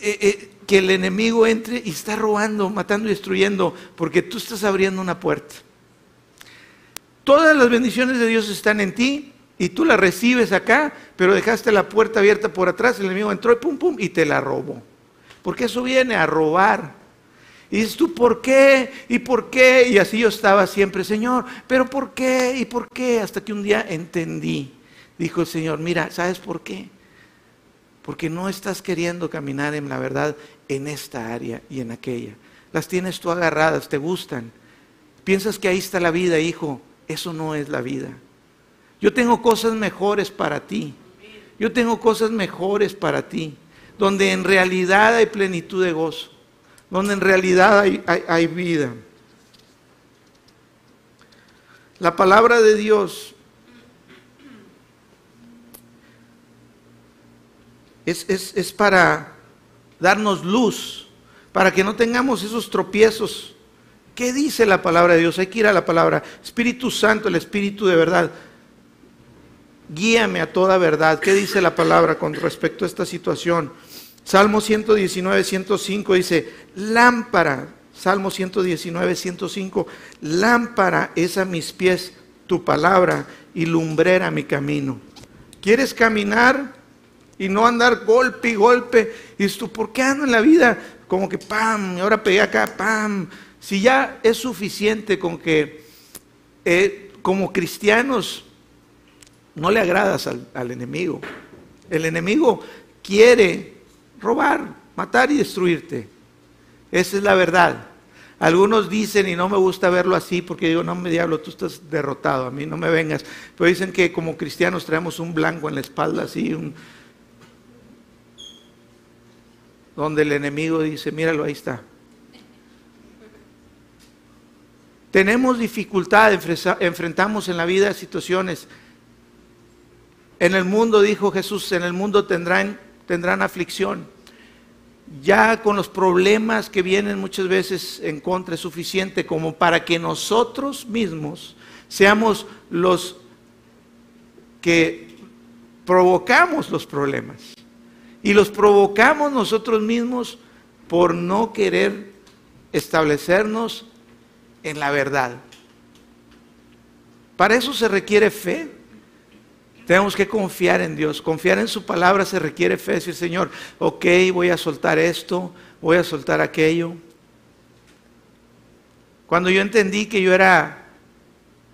eh, eh, que el enemigo entre y está robando, matando y destruyendo, porque tú estás abriendo una puerta. Todas las bendiciones de Dios están en ti y tú las recibes acá, pero dejaste la puerta abierta por atrás, el enemigo entró y pum, pum, y te la robó. Porque eso viene a robar. Y dices tú, ¿por qué? ¿Y por qué? Y así yo estaba siempre, Señor, pero ¿por qué? ¿Y por qué? Hasta que un día entendí. Dijo el Señor, mira, ¿sabes por qué? Porque no estás queriendo caminar en la verdad en esta área y en aquella. Las tienes tú agarradas, te gustan. Piensas que ahí está la vida, hijo. Eso no es la vida. Yo tengo cosas mejores para ti. Yo tengo cosas mejores para ti. Donde en realidad hay plenitud de gozo donde en realidad hay, vida. La palabra de Dios es, es, para darnos luz, para que no tengamos esos tropiezos. ¿Qué dice la palabra de Dios? Hay que ir a la palabra. Espíritu Santo, el Espíritu de verdad. Guíame a toda verdad. ¿Qué dice la palabra con respecto a esta situación? Salmo 119, 105 dice, lámpara, Salmo 119, 105, lámpara es a mis pies tu palabra y lumbrera mi camino. ¿Quieres caminar y no andar golpe y golpe? Y tú, ¿por qué ando en la vida como que pam, y ahora pegué acá, pam? Si ya es suficiente con que eh, como cristianos no le agradas al, al enemigo. El enemigo quiere robar, matar y destruirte. Esa es la verdad. Algunos dicen, y no me gusta verlo así, porque digo, no me diablo, tú estás derrotado, a mí no me vengas. Pero dicen que como cristianos traemos un blanco en la espalda, así, un... donde el enemigo dice, míralo, ahí está. Tenemos dificultad, enfrentamos en la vida situaciones. En el mundo, dijo Jesús, en el mundo tendrán, tendrán aflicción ya con los problemas que vienen muchas veces en contra es suficiente como para que nosotros mismos seamos los que provocamos los problemas. Y los provocamos nosotros mismos por no querer establecernos en la verdad. Para eso se requiere fe. Tenemos que confiar en Dios. Confiar en su palabra se requiere fe. Decir, Señor, ok, voy a soltar esto, voy a soltar aquello. Cuando yo entendí que yo era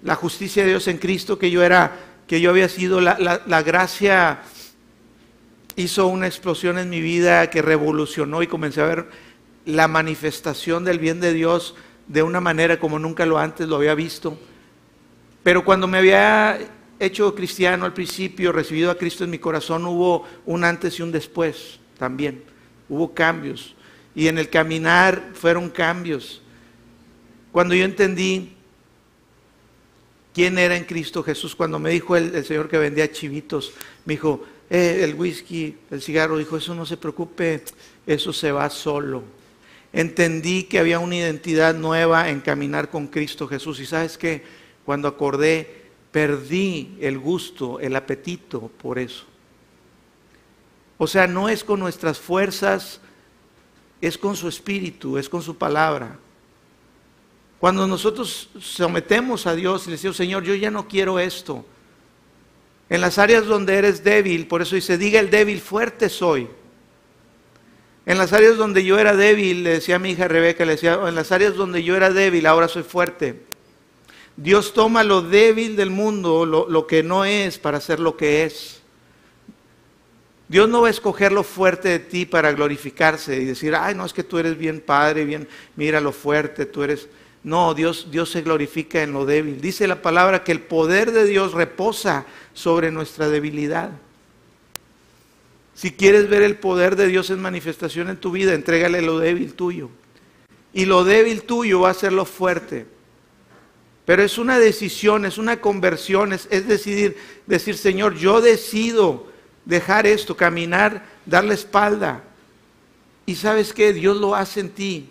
la justicia de Dios en Cristo, que yo era, que yo había sido la, la gracia, hizo una explosión en mi vida que revolucionó y comencé a ver la manifestación del bien de Dios de una manera como nunca lo antes lo había visto. Pero cuando me había hecho cristiano al principio, recibido a Cristo en mi corazón, hubo un antes y un después también. Hubo cambios. Y en el caminar fueron cambios. Cuando yo entendí quién era en Cristo Jesús, cuando me dijo el, Señor que vendía chivitos, me dijo, eh, el whisky, el cigarro, dijo, eso no se preocupe, eso se va solo. Entendí que había una identidad nueva en caminar con Cristo Jesús. Y sabes que cuando acordé perdí el gusto, el apetito por eso. O sea, no es con nuestras fuerzas, es con su espíritu, es con su palabra. Cuando nosotros sometemos a Dios y le decimos, Señor, yo ya no quiero esto. En las áreas donde eres débil, por eso dice, diga el débil, fuerte soy. En las áreas donde yo era débil, le decía a mi hija Rebeca, le decía, en las áreas donde yo era débil, ahora soy fuerte. Dios toma lo débil del mundo, lo, que no es, para hacer lo que es. Dios no va a escoger lo fuerte de ti para glorificarse y decir, ay, no, es que tú eres bien padre, bien, mira lo fuerte, tú eres... No, Dios, Dios se glorifica en lo débil. Dice la palabra que el poder de Dios reposa sobre nuestra debilidad. Si quieres ver el poder de Dios en manifestación en tu vida, entrégale lo débil tuyo. Y lo débil tuyo va a ser lo fuerte. Pero es una decisión, es una conversión, es, decidir, decir, Señor, yo decido dejar esto, caminar, darle espalda. Y sabes que Dios lo hace en ti.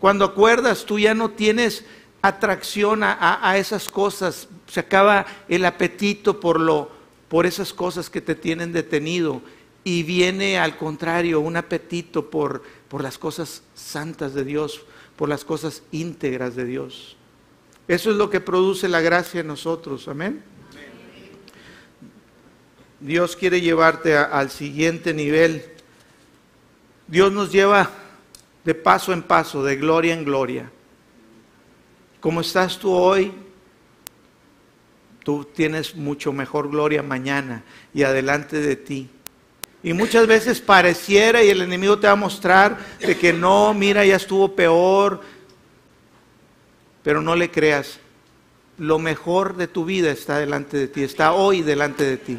Cuando acuerdas, tú ya no tienes atracción a, esas cosas, se acaba el apetito por, lo, por esas cosas que te tienen detenido y viene al contrario un apetito por, por las cosas santas de Dios, por las cosas íntegras de Dios. Eso es lo que produce la gracia en nosotros. Amén. Dios quiere llevarte al siguiente nivel. Dios nos lleva de paso en paso, de gloria en gloria. Como estás tú hoy, tú tienes mucho mejor gloria mañana y adelante de ti. Y muchas veces pareciera y el enemigo te va a mostrar de que no, mira, ya estuvo peor, pero no le creas. Lo mejor de tu vida está delante de ti, está hoy delante de ti.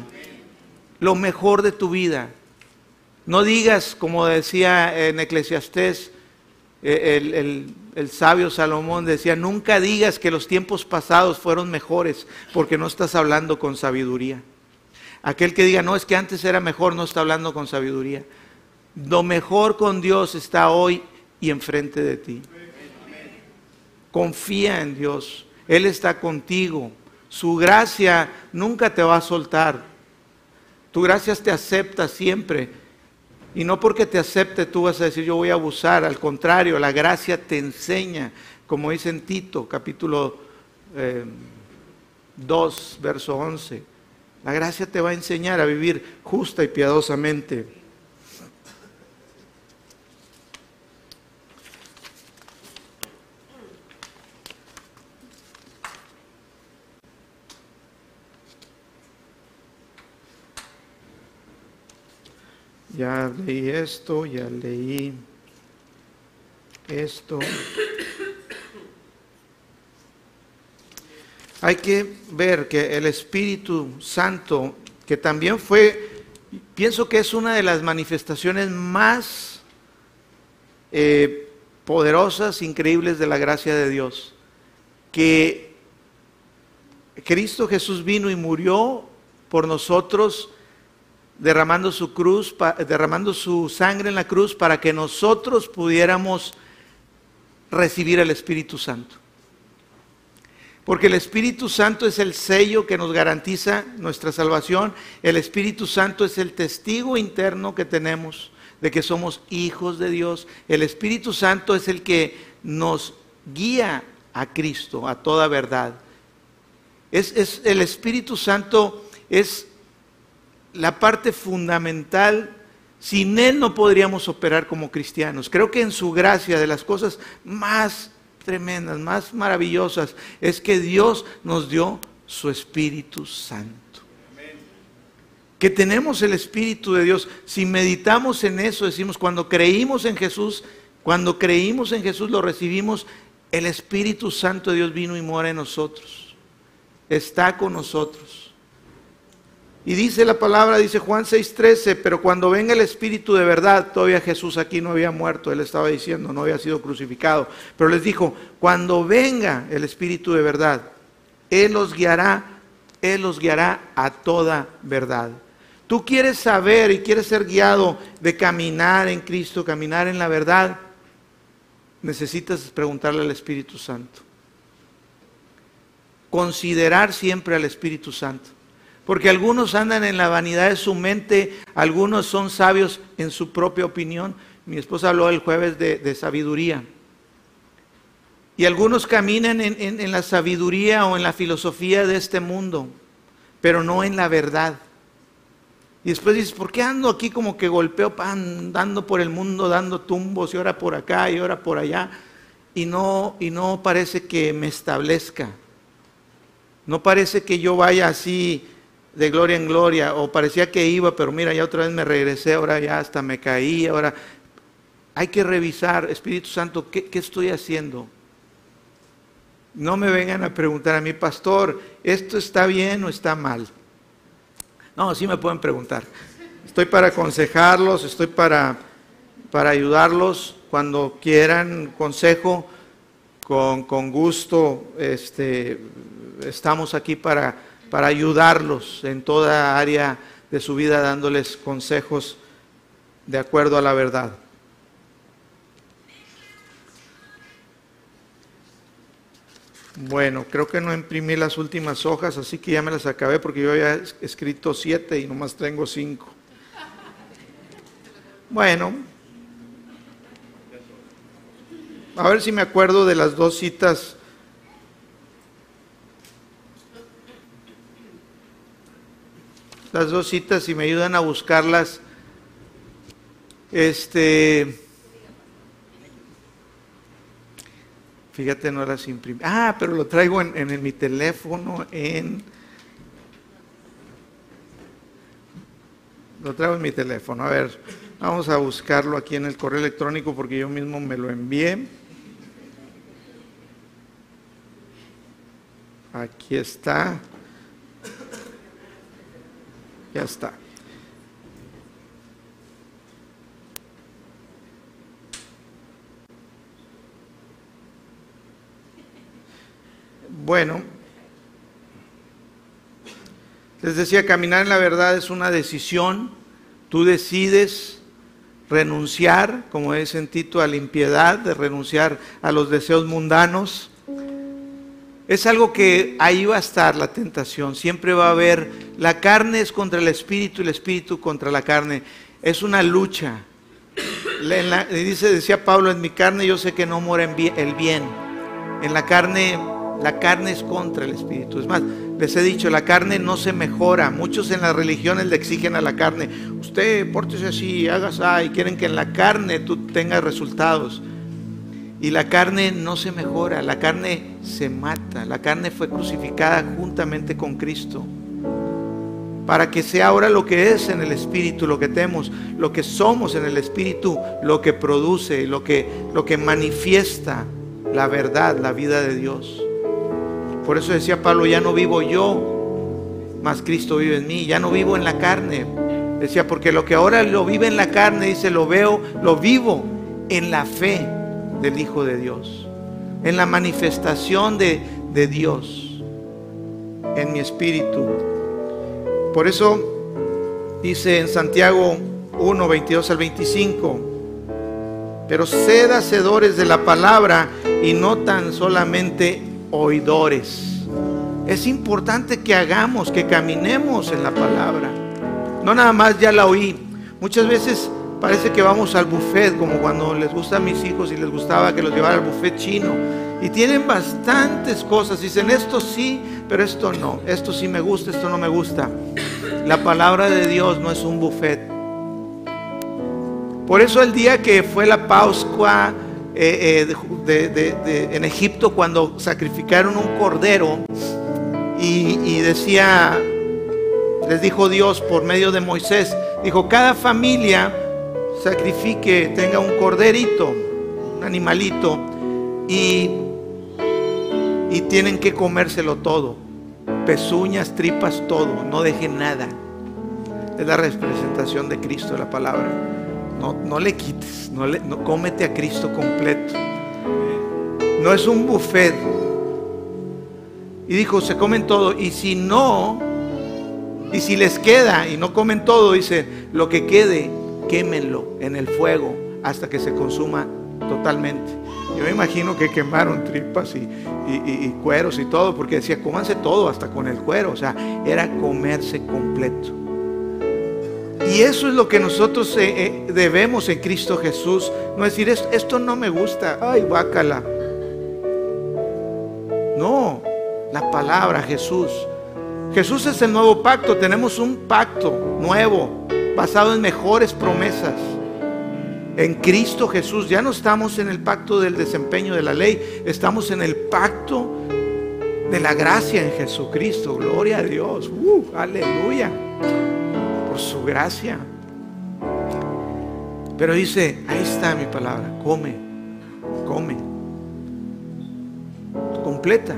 Lo mejor de tu vida. No digas, como decía en Eclesiastés, eh, el, el, sabio Salomón decía, nunca digas que los tiempos pasados fueron mejores, porque no estás hablando con sabiduría. Aquel que diga, no, es que antes era mejor, no está hablando con sabiduría. Lo mejor con Dios está hoy y enfrente de ti. Confía en Dios. Él está contigo. Su gracia nunca te va a soltar. Tu gracia te acepta siempre. Y no porque te acepte tú vas a decir yo voy a abusar, al contrario, la gracia te enseña, como dice en Tito, capítulo 2, eh, verso 11. La gracia te va a enseñar a vivir justa y piadosamente. Ya leí esto, ya leí esto. Hay que ver que el Espíritu Santo, que también fue, pienso que es una de las manifestaciones más eh, poderosas, increíbles de la gracia de Dios, que Cristo Jesús vino y murió por nosotros derramando su cruz, derramando su sangre en la cruz para que nosotros pudiéramos recibir el Espíritu Santo. Porque el Espíritu Santo es el sello que nos garantiza nuestra salvación. El Espíritu Santo es el testigo interno que tenemos de que somos hijos de Dios. El Espíritu Santo es el que nos guía a Cristo, a toda verdad. Es, es el Espíritu Santo es la parte fundamental. Sin Él no podríamos operar como cristianos. Creo que en su gracia, de las cosas más tremendas, más maravillosas, es que Dios nos dio su Espíritu Santo. Que tenemos el Espíritu de Dios. Si meditamos en eso, decimos, cuando creímos en Jesús, cuando creímos en Jesús, lo recibimos, el Espíritu Santo de Dios vino y mora en nosotros. Está con nosotros. Y dice la palabra, dice Juan 6:13, pero cuando venga el Espíritu de verdad, todavía Jesús aquí no había muerto, él estaba diciendo, no había sido crucificado, pero les dijo, cuando venga el Espíritu de verdad, Él los guiará, Él los guiará a toda verdad. Tú quieres saber y quieres ser guiado de caminar en Cristo, caminar en la verdad, necesitas preguntarle al Espíritu Santo. Considerar siempre al Espíritu Santo. Porque algunos andan en la vanidad de su mente, algunos son sabios en su propia opinión. Mi esposa habló el jueves de, sabiduría. Y algunos caminan en, la sabiduría o en la filosofía de este mundo, pero no en la verdad. Y después dices, ¿por qué ando aquí como que golpeo, andando por el mundo, dando tumbos y ahora por acá y ahora por allá? Y no, y no parece que me establezca. No parece que yo vaya así de gloria en gloria, o parecía que iba, pero mira, ya otra vez me regresé, ahora ya hasta me caí, ahora hay que revisar, Espíritu Santo, ¿qué, estoy haciendo? No me vengan a preguntar a mi pastor, ¿esto está bien o está mal? No, sí me pueden preguntar. Estoy para aconsejarlos, estoy para, para ayudarlos cuando quieran consejo, con, con gusto, este, estamos aquí para para ayudarlos en toda área de su vida, dándoles consejos de acuerdo a la verdad. Bueno, creo que no imprimí las últimas hojas, así que ya me las acabé porque yo había escrito siete y nomás tengo cinco. Bueno, a ver si me acuerdo de las dos citas las dos citas y me ayudan a buscarlas. Este. Fíjate, no las imprimí. Ah, pero lo traigo en, en mi teléfono, en. Lo traigo en mi teléfono. A ver, vamos a buscarlo aquí en el correo electrónico porque yo mismo me lo envié. Aquí está. Ya está. Bueno, les decía, caminar en la verdad es una decisión. Tú decides renunciar, como es en Tito, a la impiedad, de renunciar a los deseos mundanos es algo que ahí va a estar la tentación, siempre va a haber, la carne es contra el espíritu y el espíritu contra la carne. Es una lucha. dice, decía Pablo, en mi carne yo sé que no mora el bien. En la carne, la carne es contra el espíritu. Es más, les he dicho, la carne no se mejora. Muchos en las religiones le exigen a la carne, usted pórtese así, hagas y quieren que en la carne tú tengas resultados. Y la carne no se mejora, la carne se mata. La carne fue crucificada juntamente con Cristo para que sea ahora lo que es en el Espíritu, lo que tenemos, lo que somos en el Espíritu, lo que produce, lo que, lo que manifiesta la verdad, la vida de Dios. Por eso decía Pablo, ya no vivo yo, mas Cristo vive en mí, ya no vivo en la carne. Decía, porque lo que ahora lo vive en la carne, dice, lo veo, lo vivo en la fe del Hijo de Dios, en la manifestación de, Dios en mi espíritu. Por eso dice en Santiago 1, 22 al 25, pero sed hacedores de la palabra y no tan solamente oidores. Es importante que hagamos, que caminemos en la palabra. No nada más ya la oí. Muchas veces parece que vamos al buffet, como cuando les gusta a mis hijos y les gustaba que los llevara al buffet chino. Y tienen bastantes cosas. Dicen, esto sí, pero esto no. Esto sí me gusta, esto no me gusta. La palabra de Dios no es un buffet. Por eso el día que fue la Pascua eh, eh, en Egipto, cuando sacrificaron un cordero y, y decía, les dijo Dios por medio de Moisés, dijo, cada familia sacrifique, tenga un corderito, un animalito, y y tienen que comérselo todo. Pezuñas, tripas, todo. No dejen nada. Es la representación de Cristo, la palabra. No, no le quites, no, le, no cómete a Cristo completo. No es un buffet. Y dijo, se comen todo. Y si no, y si les queda y no comen todo, dice, lo que quede, quémenlo en el fuego hasta que se consuma totalmente. Yo me imagino que quemaron tripas y, cueros y todo, porque decía, cómanse todo, hasta con el cuero. O sea, era comerse completo. Y eso es lo que nosotros eh, eh, debemos en Cristo Jesús. No decir, esto no me gusta, ay, bácala. No, la palabra Jesús. Jesús es el nuevo pacto. Tenemos un pacto nuevo, basado en mejores promesas en Cristo Jesús. Ya no estamos en el pacto del desempeño de la ley, estamos en el pacto de la gracia en Jesucristo. Gloria a Dios. Uh, aleluya. Por su gracia. Pero dice, ahí está mi palabra, come, come. Completa.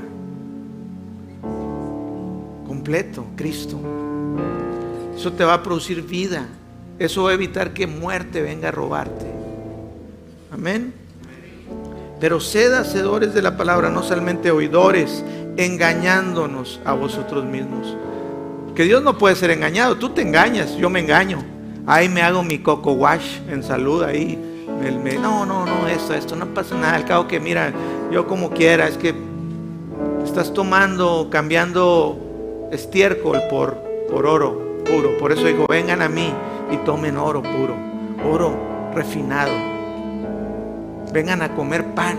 Completo, Cristo. Eso te va a producir vida. Eso va a evitar que muerte venga a robarte. Amén. Pero sed hacedores de la palabra, no solamente oidores, engañándonos a vosotros mismos. Que Dios no puede ser engañado. Tú te engañas, yo me engaño. Ahí me hago mi coco wash en salud ahí. no, no, no, esto, esto no pasa nada. Al cabo que mira, yo como quiera, es que estás tomando, cambiando estiércol por, por oro puro. Por eso digo, vengan a mí y tomen oro puro, oro refinado. Vengan a comer pan,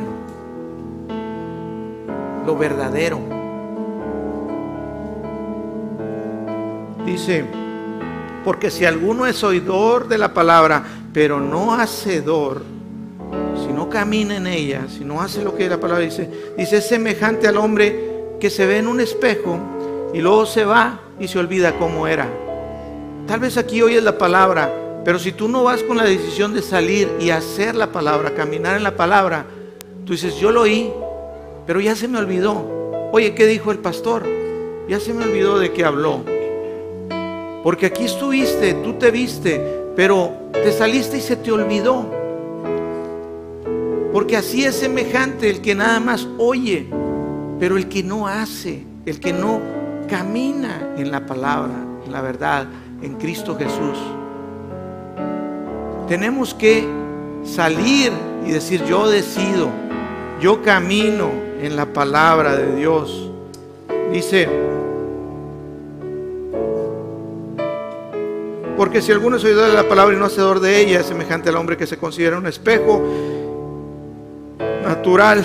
lo verdadero. Dice, porque si alguno es oidor de la palabra, pero no hacedor, si no camina en ella, si no hace lo que la palabra dice, dice es semejante al hombre que se ve en un espejo y luego se va y se olvida cómo era. Tal vez aquí oyes la palabra, pero si tú no vas con la decisión de salir y hacer la palabra, caminar en la palabra, tú dices, yo lo oí, pero ya se me olvidó. Oye, ¿qué dijo el pastor? Ya se me olvidó de qué habló. Porque aquí estuviste, tú te viste, pero te saliste y se te olvidó. Porque así es semejante el que nada más oye, pero el que no hace, el que no camina en la palabra, en la verdad en Cristo Jesús. Tenemos que salir y decir, yo decido, yo camino en la palabra de Dios. Dice, Porque si alguno es oidor de la palabra y no hacedor de ella, es semejante al hombre que se considera un espejo natural,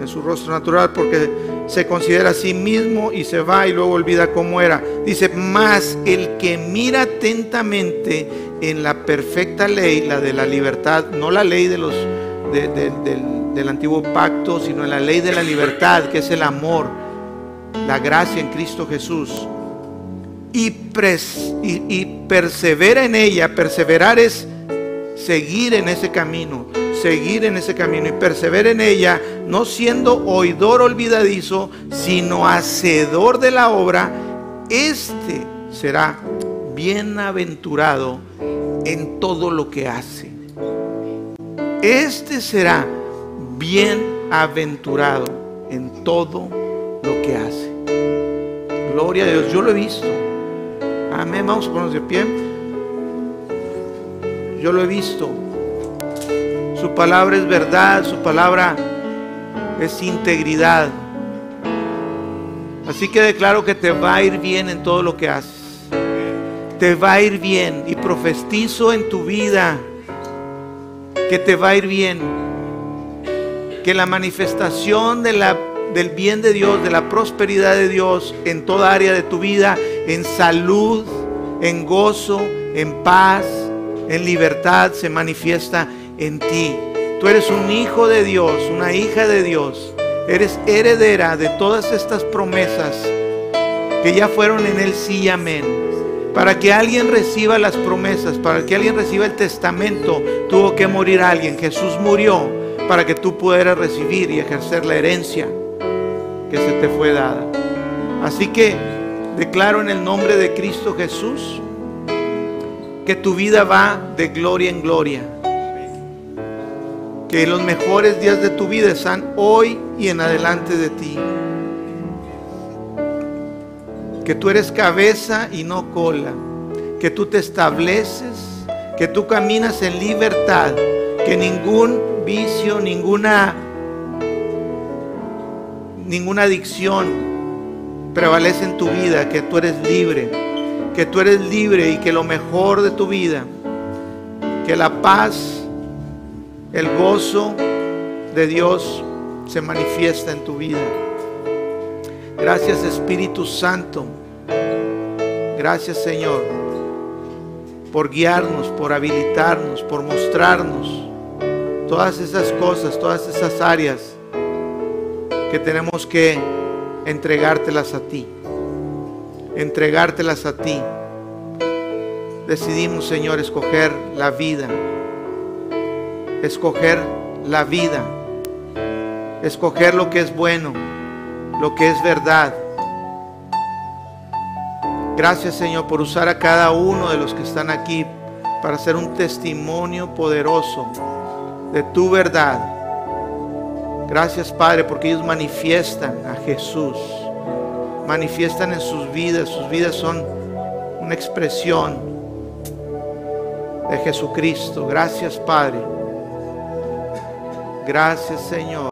en su rostro natural, porque se considera a sí mismo y se va y luego olvida cómo era. Dice, más el que mira atentamente en la perfecta ley, la de la libertad, no la ley de los, del, del antiguo pacto, sino en la ley de la libertad, que es el amor, la gracia en Cristo Jesús y, persevera en ella. Perseverar es seguir en ese camino, seguir en ese camino y persevera en ella, no siendo oidor olvidadizo, sino hacedor de la obra, este será bienaventurado en todo lo que hace. Este será bienaventurado en todo lo que hace. Gloria a Dios, yo lo he visto. Amén. Vamos a ponernos de pie. Yo lo he visto. Su palabra es verdad, su palabra es integridad. Así que declaro que te va a ir bien en todo lo que haces. Te va a ir bien y profetizo en tu vida que te va a ir bien. Que la manifestación del bien de Dios, de la prosperidad de Dios en toda área de tu vida en salud, en gozo, en paz, en libertad se manifiesta en ti. Tú eres un hijo de Dios, una hija de Dios. Eres heredera de todas estas promesas que ya fueron en el sí y amén. Para que alguien reciba las promesas, para que alguien reciba el testamento, tuvo que morir alguien. Jesús murió para que tú pudieras recibir y ejercer la herencia que se te fue dada. Así que Declaro en el nombre de Cristo Jesús que tu vida va de gloria en gloria. Que los mejores días de tu vida están hoy y en adelante de ti. Que tú eres cabeza y no cola. Que tú te estableces. Que tú caminas en libertad. Que ningún vicio, ninguna, ninguna adicción, prevalece en tu vida, que tú eres libre, que tú eres libre y que lo mejor de tu vida, que la paz, el gozo de Dios se manifiesta en tu vida. Gracias Espíritu Santo. Gracias Señor por guiarnos, por habilitarnos, por mostrarnos todas esas cosas, todas esas áreas que tenemos que entregártelas a ti. Entregártelas a ti. Decidimos, Señor, escoger la vida. Escoger la vida. Escoger lo que es bueno, lo que es verdad. Gracias, Señor, por usar a cada uno de los que están aquí para hacer un testimonio poderoso de tu verdad Gracias Padre porque ellos manifiestan a Jesús. Manifiestan en sus vidas. Sus vidas son una expresión de Jesucristo. Gracias Padre. Gracias Señor.